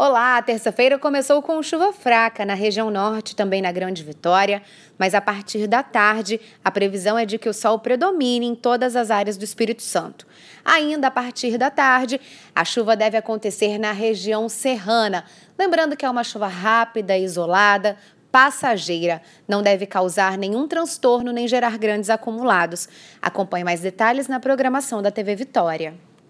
Olá, terça-feira começou com chuva fraca na região norte, também na Grande Vitória, mas a partir da tarde a previsão é de que o sol predomine em todas as áreas do Espírito Santo. Ainda a partir da tarde, a chuva deve acontecer na região serrana, lembrando que é uma chuva rápida, isolada, passageira, não deve causar nenhum transtorno nem gerar grandes acumulados. Acompanhe mais detalhes na programação da TV Vitória.